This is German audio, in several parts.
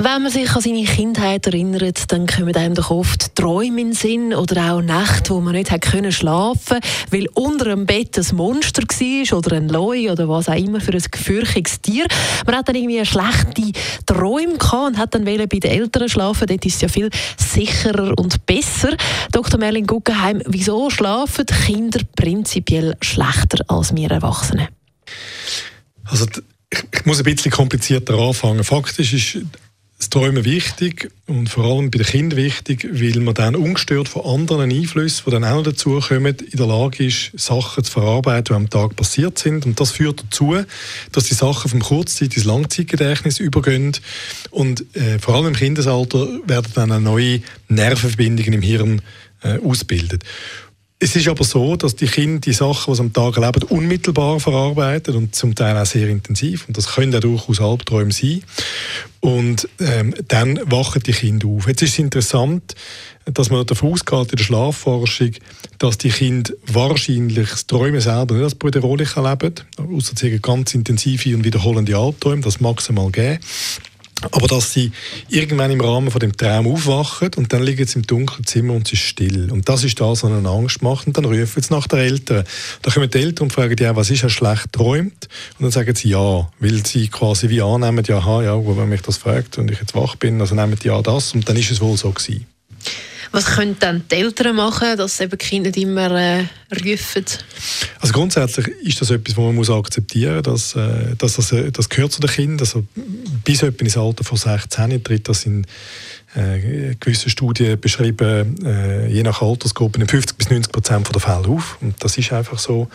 Wenn man sich an seine Kindheit erinnert, dann kommen einem doch oft Träume in den Sinn oder auch Nächte, wo man nicht hat können schlafen weil unter dem Bett ein Monster war oder ein Leu oder was auch immer für ein gefürchtiges Tier. Man hat dann irgendwie schlechte Träume gehabt und hat dann bei den Eltern schlafen. Dort ist es ja viel sicherer und besser. Dr. Merlin Guggenheim, wieso schlafen Kinder prinzipiell schlechter als wir Erwachsene? Also ich, ich muss ein bisschen komplizierter anfangen. Faktisch ist Träumen wichtig und vor allem bei den Kindern wichtig, weil man dann ungestört von anderen Einflüssen, die dann auch noch dazukommen, in der Lage ist, Sachen zu verarbeiten, die am Tag passiert sind. Und das führt dazu, dass die Sachen vom Kurzzeit- ins Langzeitgedächtnis übergehen. Und äh, vor allem im Kindesalter werden dann neue Nervenverbindungen im Hirn äh, ausgebildet. Es ist aber so, dass die Kinder die Sachen, die sie am Tag erleben, unmittelbar verarbeiten und zum Teil auch sehr intensiv. Und das können auch durchaus Albträume sein. Und ähm, dann wachen die Kinder auf. Jetzt ist es interessant, dass man davon ausgeht in der Schlafforschung, dass die Kinder wahrscheinlich das Träumen selber nicht als brüderlich erleben, außer ganz intensive und wiederholende Albträume, das mag es mal geben. Aber dass sie irgendwann im Rahmen von dem Traum aufwachen und dann liegen sie im dunklen Zimmer und es ist still. Und das ist das, was ihnen Angst macht. Und dann rufen sie nach den Eltern. Dann kommen die Eltern und fragen die, was ist, er schlecht träumt? Und dann sagen sie ja, weil sie quasi wie annehmen, ja, aha, ja, wenn mich das fragt und ich jetzt wach bin, also nehmen die ja das und dann ist es wohl so gewesen. Was können dann die Eltern machen, dass eben die Kinder immer äh, rufen? Also grundsätzlich ist das etwas, was man muss akzeptieren muss, dass, äh, dass das, äh, das gehört zu den Kindern. Also bis etwa ins Alter von 16 tritt das in äh, gewissen Studien beschrieben, äh, je nach Altersgruppe in 50 bis 90 Prozent der Fälle auf. Und das ist einfach so.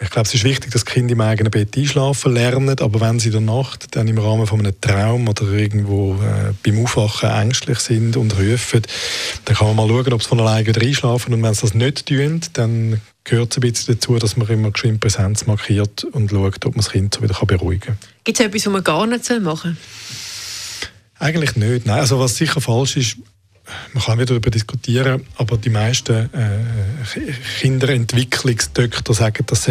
Ich glaube, es ist wichtig, dass Kinder im eigenen Bett einschlafen lernen, aber wenn sie in der Nacht dann im Rahmen von einem Traum oder irgendwo äh, beim Aufwachen ängstlich sind und rufen, dann kann man mal schauen, ob sie von alleine wieder einschlafen und wenn sie das nicht tun, dann gehört es ein bisschen dazu, dass man immer geschwind Präsenz markiert und schaut, ob man das Kind so wieder beruhigen kann. Gibt es etwas, was man gar nicht machen soll? Eigentlich nicht. Nein, also was sicher falsch ist, man kann wieder darüber diskutieren, aber die meisten äh, Kinderentwicklungsdoktor sagen, dass